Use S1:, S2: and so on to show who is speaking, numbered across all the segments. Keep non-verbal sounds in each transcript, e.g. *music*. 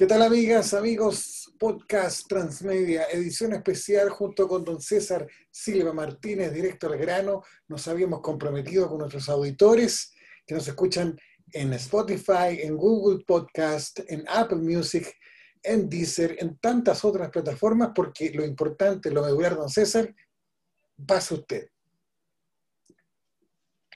S1: ¿Qué tal amigas, amigos? Podcast Transmedia, edición especial junto con don César Silva Martínez, directo al grano. Nos habíamos comprometido con nuestros auditores que nos escuchan en Spotify, en Google Podcast, en Apple Music, en Deezer, en tantas otras plataformas, porque lo importante, lo medular, don César, pasa usted.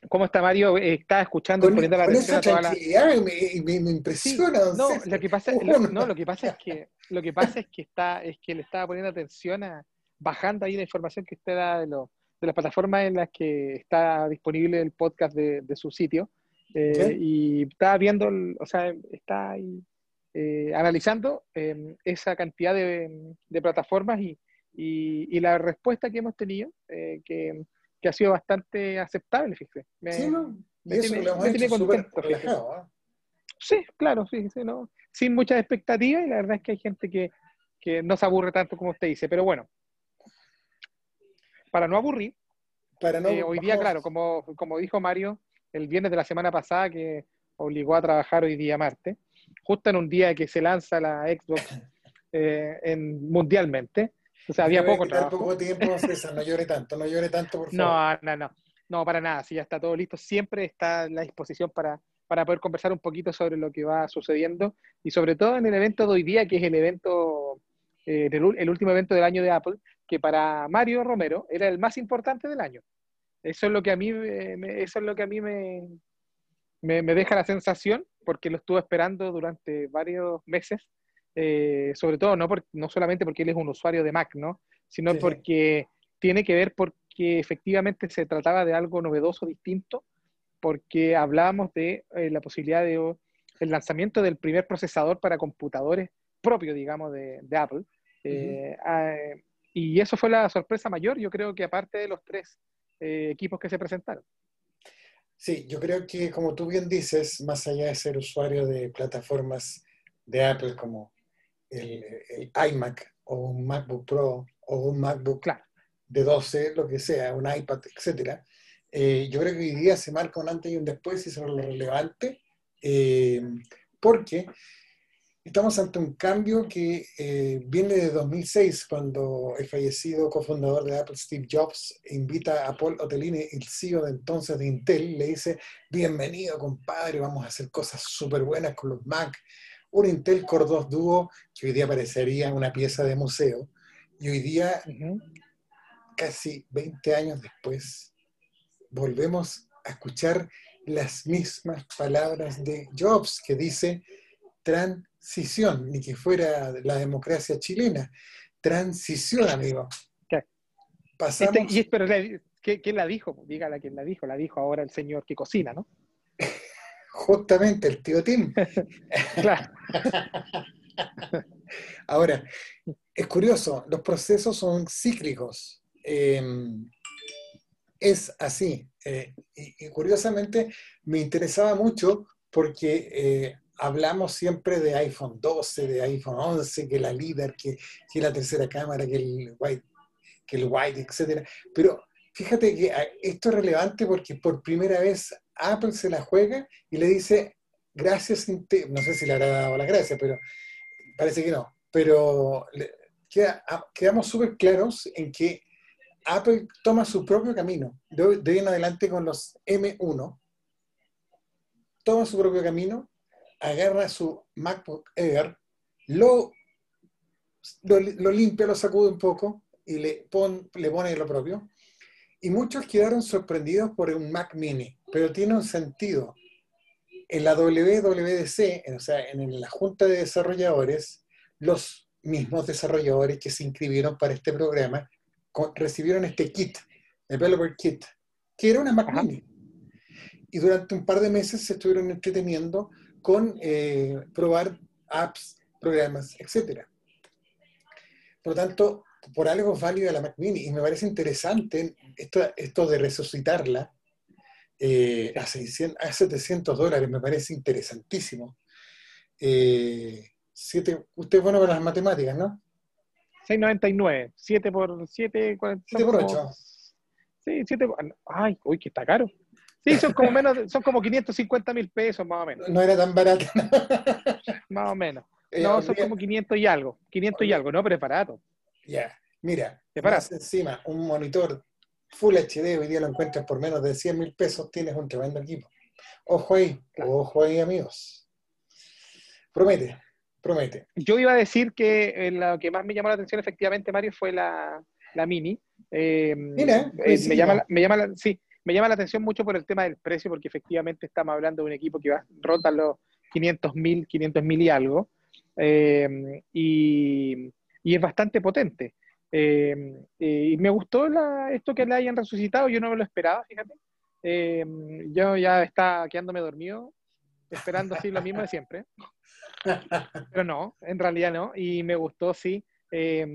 S2: ¿Cómo está Mario? Está escuchando
S1: con, poniendo la atención a toda la... me, me, me, impresiona.
S2: no, lo que pasa, lo, no, lo que pasa es que lo que pasa es que está es que le estaba poniendo atención a bajando ahí la información que usted da de, lo, de las plataformas en las que está disponible el podcast de, de su sitio eh, y está viendo, o sea, está ahí, eh, analizando eh, esa cantidad de, de plataformas y, y, y, la respuesta que hemos tenido que que ha sido bastante aceptable, fíjese.
S1: Me, sí, ¿no? Y eso tiene, lo hemos hecho súper relajado, ¿eh?
S2: Sí, claro, sí, sí, ¿no? Sin muchas expectativas y la verdad es que hay gente que, que no se aburre tanto como usted dice, pero bueno, para no aburrir, para no, eh, hoy día, claro, como, como dijo Mario, el viernes de la semana pasada que obligó a trabajar hoy día martes, justo en un día que se lanza la Xbox *laughs* eh, en, mundialmente, o sea, había poco trabajo.
S1: poco tiempo, *laughs* César, no llore tanto, no llore tanto, por favor.
S2: No, no, no, no, para nada, si ya está todo listo, siempre está a la disposición para, para poder conversar un poquito sobre lo que va sucediendo y sobre todo en el evento de hoy día, que es el evento, eh, el último evento del año de Apple, que para Mario Romero era el más importante del año. Eso es lo que a mí, me, eso es lo que a mí me, me, me deja la sensación, porque lo estuve esperando durante varios meses eh, sobre todo no, por, no solamente porque él es un usuario de Mac, ¿no? sino porque tiene que ver porque efectivamente se trataba de algo novedoso, distinto, porque hablábamos de eh, la posibilidad de el lanzamiento del primer procesador para computadores propio, digamos, de, Apple. Eh, ah, y eso fue la sorpresa mayor, yo creo que aparte de los tres equipos que se presentaron.
S1: Sí, yo creo que como tú bien dices, más allá de ser usuario de plataformas de Apple como el, iMac o un MacBook Pro o un MacBook de 12, lo que sea, un iPad, etc. Eh, yo creo que hoy día se marca un antes y un después y eso es lo relevante, eh, porque estamos ante un cambio que eh, viene de 2006, cuando el fallecido cofundador de Apple, Steve Jobs, invita a Paul Otellini, el CEO de entonces de Intel, le dice, bienvenido compadre, vamos a hacer cosas súper buenas con los Mac, un Intel Core 2 Duo que hoy día parecería una pieza de museo, y hoy día, casi 20 años después, volvemos a escuchar las mismas palabras de Jobs, que dice transición, ni que fuera la democracia chilena. Transición, amigo.
S2: Pasamos... Este, y, pero, ¿quién la dijo? Dígala quién la dijo. La dijo ahora el señor que cocina, ¿no?
S1: Justamente el tío Tim. *laughs* claro. *laughs* Ahora, es curioso, los procesos son cíclicos. Em, es así. Eh, y, curiosamente me interesaba mucho porque eh, hablamos siempre de iPhone 12, de iPhone 11, que la líder, que, que la tercera cámara, que el white, que el white, etc. Pero fíjate que ah, esto es relevante porque por primera vez Apple se la juega y le dice, gracias, no sé si le habrá dado la gracia, pero parece que no, pero ah, quedamos súper claros en que Apple toma su propio camino, de, hoy en adelante con los M1, toma su propio camino, agarra su MacBook Air, lo, lo, limpia, lo sacude un poco y le, le pone lo propio. Y muchos quedaron sorprendidos por un Mac mini pero tiene un sentido. En la WWDC, o sea, en la Junta de Desarrolladores, los mismos desarrolladores que se inscribieron para este programa recibieron este kit, Developer Kit, que era una Mac Mini. Y durante un par de meses se estuvieron entreteniendo con eh, probar apps, programas, etc. Por lo tanto, por algo es válida la Mac Mini. Y me parece interesante esto, esto de resucitarla eh, a, 600, a 700 dólares, me parece interesantísimo. Eh, siete, usted es bueno para las matemáticas, ¿no?
S2: 6.99, 7 por 7,
S1: 7 por 8.
S2: Sí, 7 Ay, uy, que está caro. Sí, son como menos, son como 550 mil pesos más o menos.
S1: No era tan barato. *laughs*
S2: más o menos.
S1: Eh,
S2: no, son como 500 y algo. 500 y algo, no, pero es barato.
S1: Ya, mira, encima, un monitor Full HD, hoy día lo encuentras por menos de 100 mil pesos, tienes un tremendo equipo. Ojo ahí, ojo ahí, amigos. Promete, promete.
S2: Yo iba a decir que eh, lo que más me llamó la atención efectivamente, Mario, fue la, la Mini. Eh,
S1: Mira,
S2: eh, me, llama, la- me, llama la, sí, me llama la atención mucho por el tema del precio, porque efectivamente estamos hablando de un equipo que va, rota los 500 mil, 500 mil y algo, eh, y, y es bastante potente. Eh, eh, y me gustó la- esto que la hayan resucitado, yo no me lo esperaba, fíjate. Eh, yo ya estaba quedándome dormido, esperando así lo mismo de siempre. Pero no, en realidad no. Y me gustó, sí, eh,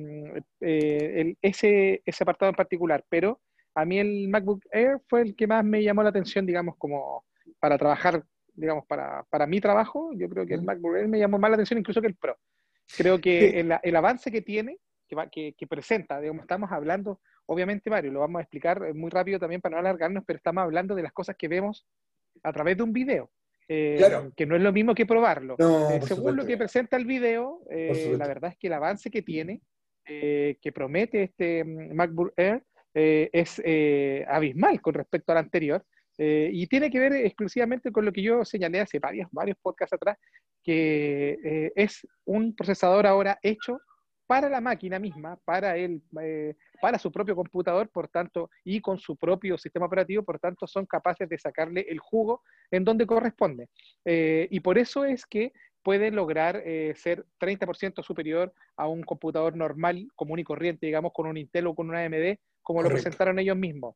S2: eh, el- ese, ese apartado en particular. Pero a mí el MacBook Air fue el que más me llamó la atención, digamos, como para trabajar, digamos, para, para mi trabajo. Yo creo que el. MacBook Air me llamó más la atención incluso que el Pro. Creo que
S1: Sí.
S2: el, el avance que tiene, que, va- que, que presenta, digamos, estamos hablando, obviamente, Mario, lo vamos a explicar eh, muy rápido también para no alargarnos, pero estamos hablando de las cosas que vemos a través de un video. eh,
S1: Claro.
S2: Que no es lo mismo que probarlo.
S1: No,
S2: Eh, según lo que presenta el video, eh, la verdad es que el avance que tiene, que promete este mm, MacBook Air, es eh, abismal con respecto al anterior. Eh, y tiene que ver exclusivamente con lo que yo señalé hace varios, varios podcasts atrás, que eh, es un procesador ahora hecho para la máquina misma, para él, eh, para su propio computador, por tanto, y con su propio sistema operativo, por tanto, son capaces de sacarle el jugo en donde corresponde. Y por eso es que puede lograr eh, ser 30% superior a un computador normal, común y corriente, digamos, con un Intel o con una AMD, como lo presentaron ellos mismos.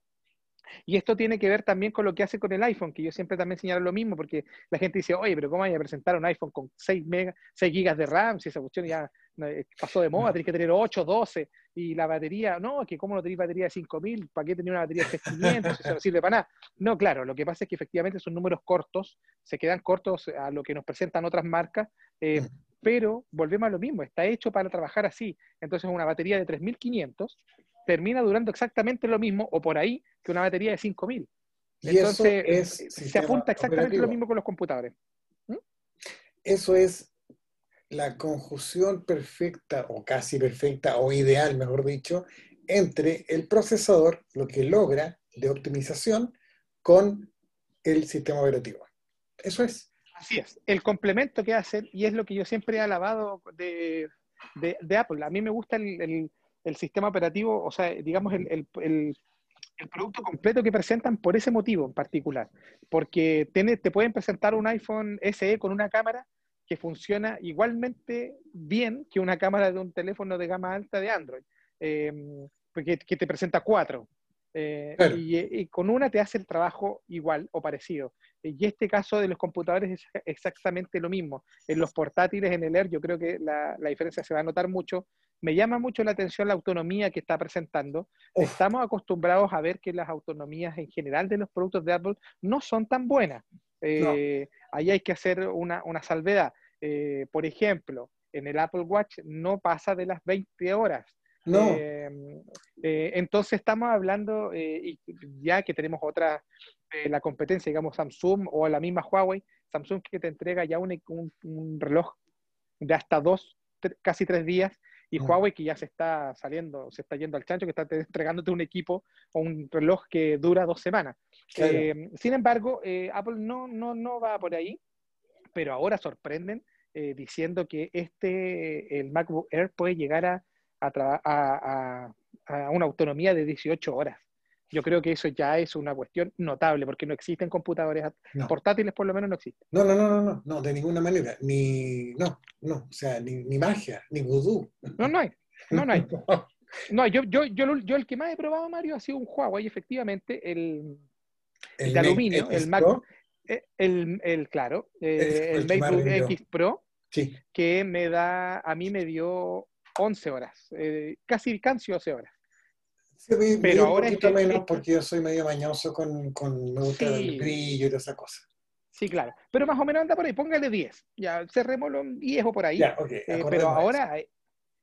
S2: Y esto tiene que ver también con lo que hace con el iPhone, que yo siempre también señalo lo mismo, porque la gente dice, oye, pero ¿cómo vaya a presentar un iPhone con 6, mega, 6 gigas de RAM? Si esa cuestión ya eh, pasó de moda,
S1: No.
S2: tenés que tener 8, 12, y la batería, no, que cómo no tenéis batería de 5000, ¿para qué tener una batería de 3500? Eso no sirve para nada. No, claro, lo que pasa es que efectivamente son números cortos, se quedan cortos a lo que nos presentan otras marcas, eh, pero volvemos a lo mismo, está hecho para trabajar así. Entonces una batería de 3500 termina durando exactamente lo mismo o por ahí que una batería de 5000.
S1: Y eso
S2: Entonces,
S1: es
S2: eh, se apunta exactamente
S1: operativo.
S2: lo mismo con los computadores.
S1: Eso es la conjunción perfecta o casi perfecta o ideal, mejor dicho, entre el procesador, lo que logra de optimización, con el sistema operativo. Eso es.
S2: Así es. El complemento que hacen, y es lo que yo siempre he alabado de, de- de Apple. A mí me gusta el, el- el sistema operativo, o sea, digamos, el, el- el- producto completo que presentan por ese motivo en particular. Porque tiene- te pueden presentar un iPhone SE con una cámara que funciona igualmente bien que una cámara de un teléfono de gama alta de Android, eh, porque que te presenta cuatro. Eh,
S1: Claro.
S2: y, y con una te hace el trabajo igual o parecido. Y este caso de los computadores es exactamente lo mismo. En los portátiles, en el Air, yo creo que la, la diferencia se va a notar mucho. Me llama mucho la atención la autonomía que está presentando.
S1: Uf.
S2: Estamos acostumbrados a ver que las autonomías en general de los productos de Apple no son tan buenas. Eh, Ahí hay que hacer una, una salvedad. Eh, por ejemplo, en el Apple Watch no pasa de las 20 horas.
S1: No,
S2: Eh, eh, entonces estamos hablando, eh, y ya que tenemos otra, eh, la competencia, digamos Samsung o la misma Huawei, Samsung que te entrega ya un, un- un reloj de hasta dos, tre- casi tres días, y
S1: Mm.
S2: Huawei que ya se está saliendo, se está yendo al chancho, que está te- entregándote un equipo o un reloj que dura dos semanas.
S1: claro.
S2: Sin embargo, Apple no, no, no va por ahí, pero ahora sorprenden diciendo que este, el MacBook Air puede llegar a, a, tra- a- a- a una autonomía de 18 horas. Yo creo que eso ya es una cuestión notable, porque no existen computadores
S1: No.
S2: portátiles, por lo menos no existen.
S1: No, no, no, no, no, no, de ninguna manera. Ni, no, no, o sea, ni, ni magia, ni vudú.
S2: No, no hay. No, no hay. *laughs* No, yo, yo, yo, yo el que más he probado, Mario, ha sido un Huawei, efectivamente, el,
S1: El
S2: de aluminio, el
S1: X
S2: Mac- eh, el, el claro, eh, el
S1: el
S2: MacBook. X Pro,
S1: Sí,
S2: que me da, a mí me dio 11 horas, eh, casi, casi 12 horas.
S1: Sí,
S2: Pero
S1: un
S2: ahora es
S1: poquito menos
S2: es que-
S1: porque yo soy medio mañoso con, con me gusta
S2: Sí.
S1: el brillo y todas esas cosas.
S2: Sí, claro. Pero más o menos anda por ahí, póngale 10. Ya cerrémoslo en 10 o por ahí.
S1: Ya, ok,
S2: Eh, pero ahora, eh,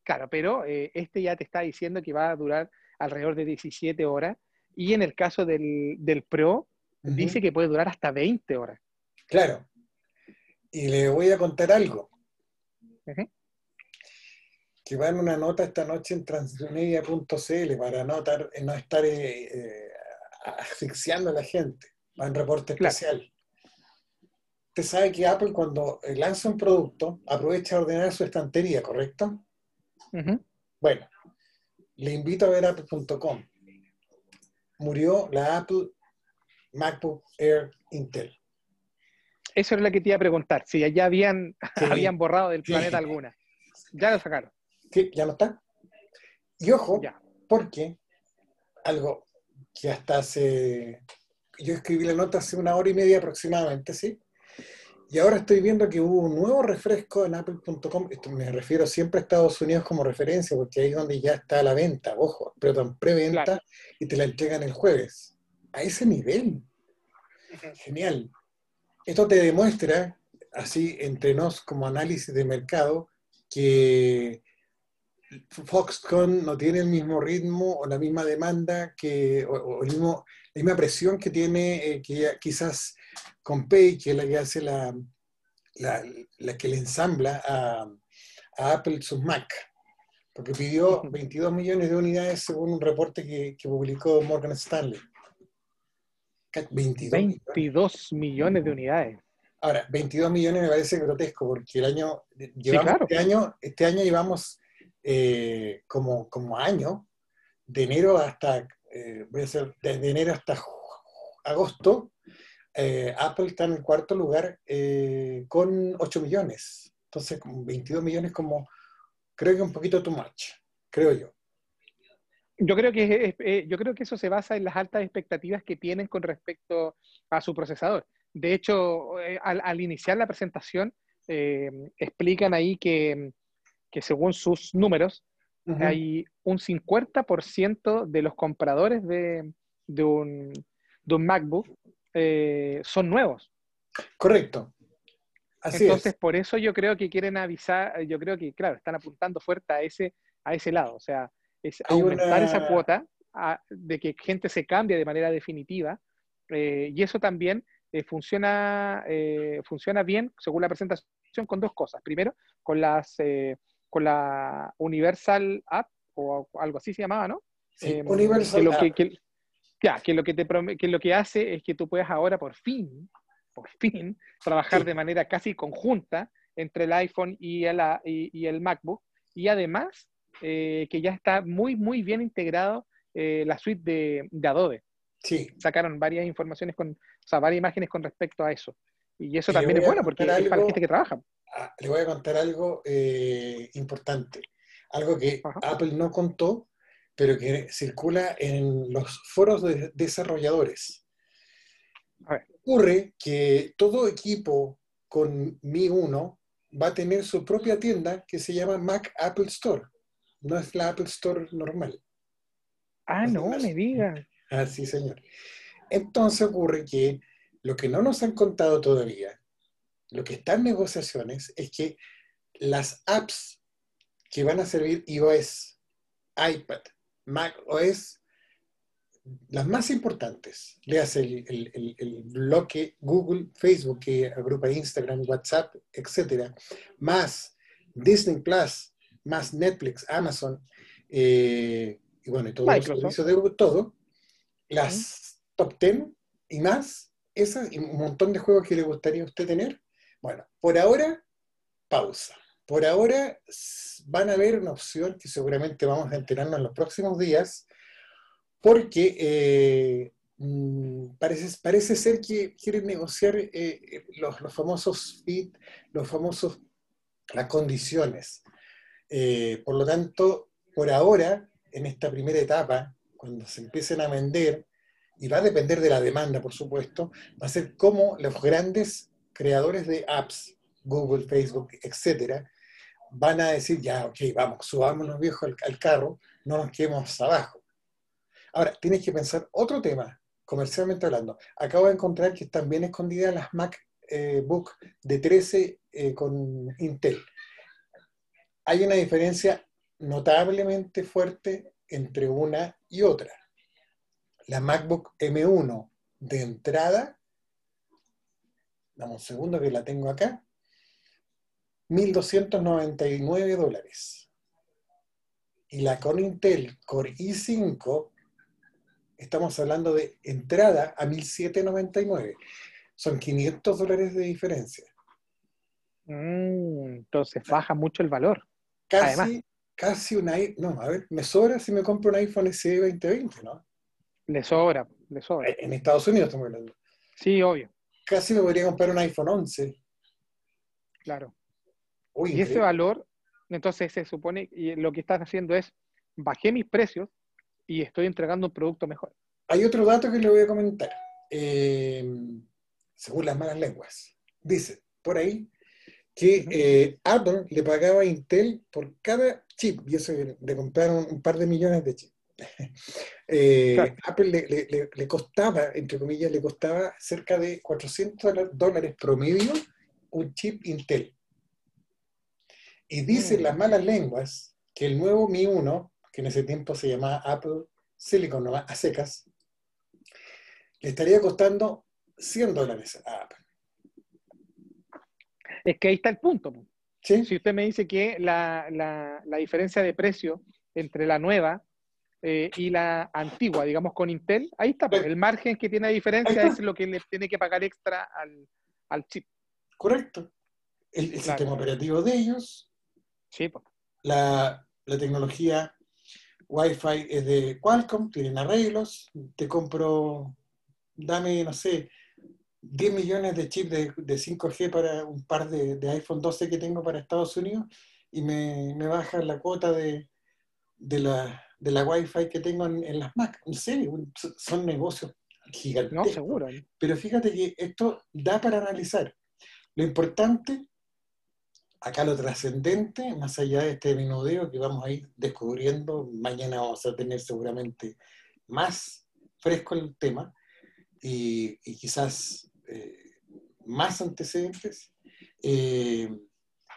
S2: claro, pero eh, este ya te está diciendo que va a durar alrededor de 17 horas. Y en el caso del, del Pro, dice que puede durar hasta 20 horas.
S1: Claro. Y le voy a contar algo. Que va en una nota esta noche en transmedia.cl para no estar, no estar eh, eh, asfixiando a la gente. Va en reporte especial. Usted sabe que Apple cuando lanza un producto aprovecha a ordenar su estantería, ¿correcto? Bueno, le invito a ver apple.com. Murió la Apple MacBook Air Intel.
S2: Eso es lo que te iba a preguntar, si ya habían, *laughs* habían borrado del planeta alguna. Ya lo sacaron.
S1: Sí, ya no está. Y ojo, porque algo que hasta hace. Yo escribí la nota hace una hora y media aproximadamente, ¿sí? Y ahora estoy viendo que hubo un nuevo refresco en apple.com. Me refiero siempre a Estados Unidos como referencia, porque ahí es donde ya está la venta, ojo, pero en preventa y te la entregan el jueves. A ese nivel. Genial. Esto te demuestra, así entre nos como análisis de mercado, que Foxconn no tiene el mismo ritmo o la misma demanda que, o, el mismo, la misma presión que tiene eh, que quizás con Pay, que es la que hace la, la, que le ensambla a, Apple sus Mac, porque pidió 22 millones de unidades según un reporte que, publicó Morgan Stanley.
S2: 22, 22 millones de unidades.
S1: Ahora, 22 millones me parece grotesco porque el año, llevamos, este, año este año llevamos eh, como, como año, de enero hasta, eh, voy a hacer, desde enero hasta agosto, eh, Apple está en el cuarto lugar con 8 millones. Entonces, con 22 millones como, creo que un poquito too much, creo yo.
S2: Yo creo, que yo creo que eso se basa en las altas expectativas que tienen con respecto a su procesador. De hecho, al, iniciar la presentación, explican ahí que que según sus números, hay un 50% de los compradores de, un, MacBook eh, son nuevos.
S1: Correcto.
S2: Así Entonces, por eso yo creo que quieren avisar, yo creo que, claro, están apuntando fuerte a ese, a ese lado, o sea, es aumentar esa cuota de que gente se cambie de manera definitiva, eh, y eso también eh, funciona, funciona bien, según la presentación, con dos cosas. Primero, con las con la Universal App, o algo así se llamaba, ¿no?
S1: Em, Universal
S2: que lo que, ya, que lo que, te que lo que hace es que tú puedes ahora por fin, por fin, trabajar de manera casi conjunta entre el iPhone y el, y, el MacBook. Y además, eh, que ya está muy, muy bien integrado eh, la suite de, Adobe.
S1: Sí.
S2: Sacaron varias informaciones, con, o sea, varias imágenes con respecto a eso. Y eso también es bueno porque es para la gente que trabaja.
S1: Ah, le voy a contar algo eh, importante, algo que Apple no contó, pero que circula en los foros de desarrolladores. Ocurre que todo equipo con Mi 1 va a tener su propia tienda que se llama Mac Apple Store. No es la Apple Store normal.
S2: Ah, no, me diga.
S1: Ah, sí, señor. Entonces ocurre que lo que no nos han contado todavía lo que está en negociaciones es que las apps que van a servir iOS, iPad, Mac OS, las más importantes, le hace el, bloque Google, Facebook, que agrupa Instagram, WhatsApp, etcétera, más Disney Plus, más Netflix, Amazon, eh, y bueno, y todo el servicio de todo, las top 10 y más, esas, y un montón de juegos que le gustaría a usted tener, bueno, por ahora, pausa. Por ahora van a ver una opción que seguramente vamos a enterarnos en los próximos días, porque eh, mm, parece, parece ser que quieren negociar eh, los, famosos fit, los famosos, las condiciones. Eh, por lo tanto, por ahora, en esta primera etapa, cuando se empiecen a vender, y va a depender de la demanda, por supuesto, va a ser como los grandes creadores de apps, Google, Facebook, etcétera, van a decir, ya, ok, vamos, subámonos viejos al, al, carro, no nos quedemos abajo. Ahora, tienes que pensar otro tema, comercialmente hablando. Acabo de encontrar que están bien escondidas las MacBook eh, de 13 eh, con Intel. Hay una diferencia notablemente fuerte entre una y otra. La MacBook M1 de entrada Dame un segundo que la tengo acá. 1.299 dólares. Y la con Intel Core i5, estamos hablando de entrada a 1.799. Son 500 dólares de diferencia.
S2: Mm, entonces baja mucho el valor.
S1: Casi, casi un no, a ver, me sobra si me compro un iPhone SE 2020, ¿no?
S2: Le sobra, le sobra.
S1: En Estados Unidos estamos hablando.
S2: Sí, obvio.
S1: Casi me podría comprar un iPhone 11.
S2: Claro. y ese valor, entonces se supone, y lo que estás haciendo es, bajé mis precios y estoy entregando un producto mejor.
S1: Hay otro dato que le voy a comentar. Eh, según las malas lenguas. Dice, por ahí, que eh, Apple le pagaba a Intel por cada chip, y eso le compraron un par de millones de chips. *laughs* Eh, Apple le, costaba, entre comillas, le costaba cerca de 400 dólares promedio un chip Intel. Y dicen mm. las malas lenguas que el nuevo Mi 1, que en ese tiempo se llamaba Apple Silicon a secas, le estaría costando 100 dólares a Apple.
S2: Es que ahí está el punto. Si usted me dice que la, diferencia de precio entre la nueva eh, y la antigua, digamos con Intel, ahí está. el margen que tiene diferencia es lo que le tiene que pagar extra al, chip.
S1: Correcto. El, sistema operativo de ellos.
S2: Sí,
S1: la, la tecnología Wi-Fi es de Qualcomm, tienen arreglos. Te compro, dame, no sé, 10 millones de chips de, 5G para un par de, iPhone 12 que tengo para Estados Unidos y me, me baja la cuota de, la, de la Wi-Fi que tengo en, las Mac. No sé, son negocios gigantescos.
S2: No, seguro.
S1: Pero fíjate que esto da para analizar. Lo importante, acá lo trascendente, más allá de este menudeo que vamos a ir descubriendo, mañana vamos a tener seguramente más fresco el tema y, y quizás eh, más antecedentes, eh,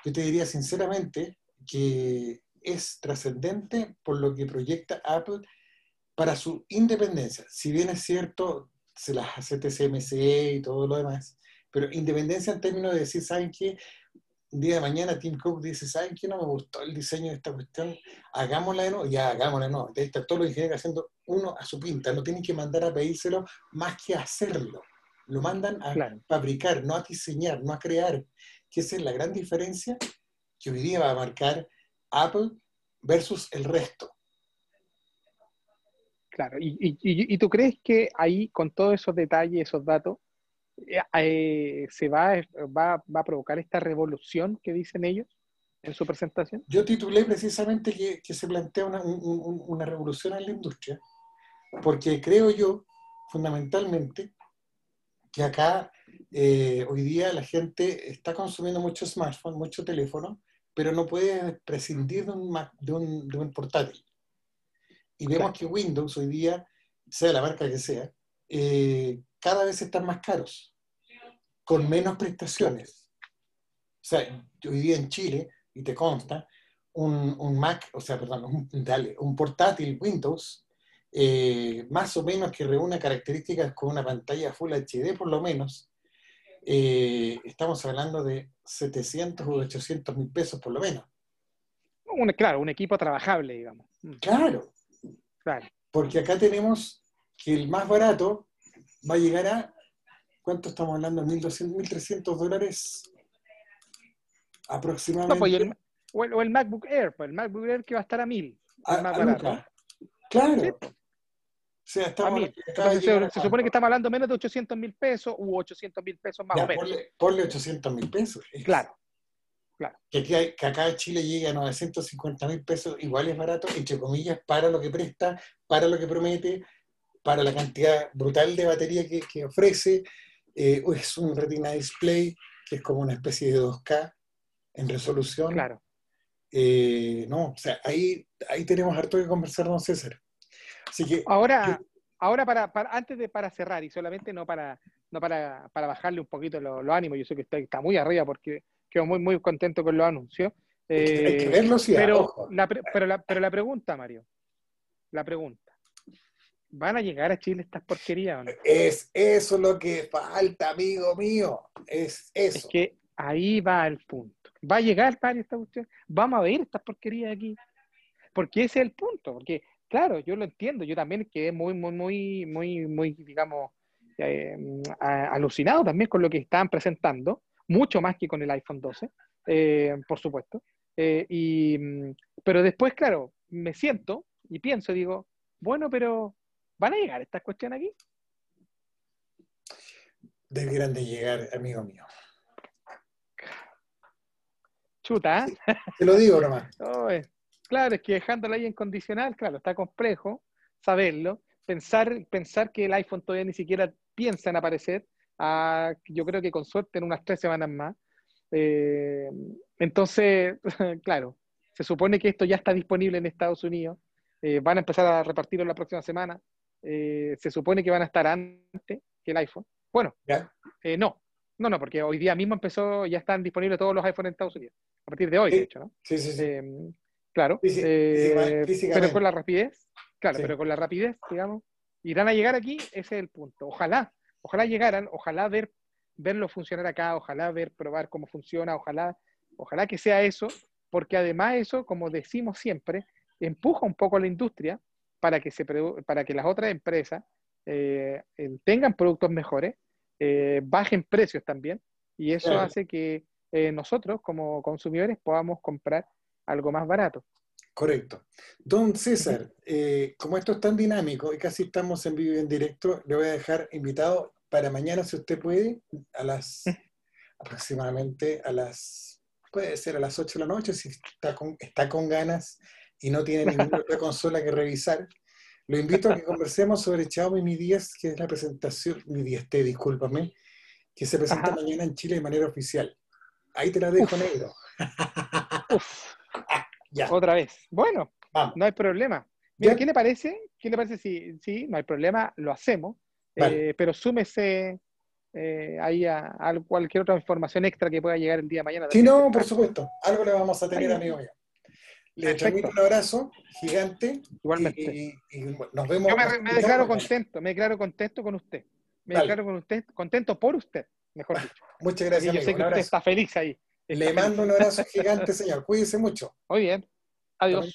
S1: yo te diría sinceramente que es trascendente por lo que proyecta Apple para su independencia. Si bien es cierto, se las hace TCMC y todo lo demás, pero independencia en términos de decir, ¿saben qué? Un día de mañana Tim Cook dice, ¿saben qué? No me gustó el diseño de esta cuestión, hagámosla de nuevo, ya hagámosla de nuevo. Ahí está todos los ingenieros haciendo uno a su pinta, no tienen que mandar a pedírselo más que hacerlo. Lo mandan a fabricar, no a diseñar, no a crear. Que esa es la gran diferencia que hoy día va a marcar Apple versus el resto.
S2: Claro, y, tú crees que ahí, con todos esos detalles, esos datos, eh, eh, se va, va, a provocar esta revolución que dicen ellos en su presentación?
S1: Yo titulé precisamente que, se plantea una, una, revolución en la industria, porque creo yo, fundamentalmente, que acá eh, hoy día la gente está consumiendo mucho smartphone, mucho teléfono, pero no puede prescindir de un, de un, de un portátil. Y vemos que Windows hoy día, sea la marca que sea, eh, cada vez están más caros, con menos prestaciones. O sea, hoy día en Chile, y te consta, un, un Mac, o sea, perdón, un, dale, un portátil Windows eh, más o menos que reúne características con una pantalla Full HD por lo menos, eh, estamos hablando de 700 o 800 mil pesos por lo menos.
S2: claro, un equipo trabajable, digamos.
S1: Mm. Claro.
S2: Claro.
S1: Porque acá tenemos que el más barato va a llegar a, ¿cuánto estamos hablando? 1.200, 1.300 dólares aproximadamente.
S2: Pues, o, el, MacBook Air, pues el MacBook Air que va a estar a 1.000. más barato.
S1: Claro
S2: se, supone que estamos hablando menos de 800 mil pesos u 800 mil pesos más o menos.
S1: Ponle, 800 mil pesos.
S2: Claro. claro.
S1: Que, acá en Chile llegue a 950 mil pesos, igual es barato, entre comillas, para lo que presta, para lo que promete, para la cantidad brutal de batería que, ofrece. Eh, es un retina display que es como una especie de 2K en resolución.
S2: Claro.
S1: Eh, no, o sea, ahí, ahí tenemos harto que conversar, don César
S2: ahora, ahora para, antes de para cerrar, y solamente no para, no para, bajarle un poquito los ánimos, yo sé que está, está muy arriba porque quedo muy, muy contento con los anuncios.
S1: hay que eh, verlo, sí,
S2: pero, la, pero, la, pero la pregunta, Mario, la pregunta. ¿Van a llegar a Chile estas porquerías o no?
S1: Es eso lo que falta, amigo mío. Es eso.
S2: Es que Ahí va el punto. Va a llegar para esta cuestión. Vamos a ver estas porquerías aquí. Porque ese es el punto. Porque, claro, yo lo entiendo. Yo también quedé muy, muy, muy, muy, muy, digamos, eh, alucinado también con lo que estaban presentando. Mucho más que con el iPhone 12, eh, por supuesto. Eh, y, pero después, claro, me siento y pienso, digo, bueno, pero ¿van a llegar estas cuestiones aquí?
S1: Debieran de llegar, amigo mío.
S2: Chuta, ¿eh?
S1: Te lo digo nomás. *laughs*
S2: claro, es que dejándola ahí en condicional, claro, está complejo saberlo. Pensar, pensar que el iPhone todavía ni siquiera piensa en aparecer, yo creo que con suerte en unas tres semanas más. Eh, entonces, *laughs* claro, se supone que esto ya está disponible en Estados Unidos. Eh, van a empezar a repartirlo la próxima semana. Eh, se supone que van a estar antes que el iPhone. Bueno, no, no, no, porque hoy día mismo empezó, ya están disponibles todos los iPhones en Estados Unidos. A partir de hoy, de hecho, ¿no?
S1: Sí, sí, sí.
S2: Claro. pero con la rapidez, claro, pero con la rapidez, digamos, irán a llegar aquí, ese es el punto. Ojalá, ojalá llegaran, ojalá ver, verlo funcionar acá, ojalá ver, probar cómo funciona, ojalá, ojalá que sea eso, porque además eso, como decimos siempre, empuja un poco a la industria para que, se, para que las otras empresas eh, tengan productos mejores, eh, bajen precios también, y eso hace que eh, nosotros como consumidores podamos comprar algo más barato.
S1: Correcto. Don César, eh, como esto es tan dinámico y casi estamos en vivo y en directo, le voy a dejar invitado para mañana, si usted puede, a las *laughs* aproximadamente a las, puede ser a las 8 de la noche, si está con, está con ganas y no tiene ninguna *laughs* otra consola que revisar. Lo invito a que conversemos sobre Xiaomi Mi 10, que es la presentación, Mi 10T, discúlpame, que se presenta mañana en Chile de manera oficial. Ahí te la dejo, negro. *laughs*
S2: Uf. *laughs* Otra vez. Bueno, no hay problema. Mira, ¿qué le parece? ¿Qué le parece si, sí, no hay problema, lo hacemos, eh, pero súmese eh, ahí a, cualquier otra información extra que pueda llegar el día de mañana.
S1: Sí, no, por supuesto. Algo le vamos a tener, amigo mío. Le transmito un abrazo gigante.
S2: Igualmente. Y, nos vemos. Yo me, declaro contento, me declaro contento con usted. Me declaro con usted, contento por usted, mejor dicho.
S1: Muchas gracias.
S2: yo sé que usted está feliz ahí.
S1: Le mando un abrazo *laughs* gigante, señor. Cuídese mucho.
S2: Muy bien. Adiós.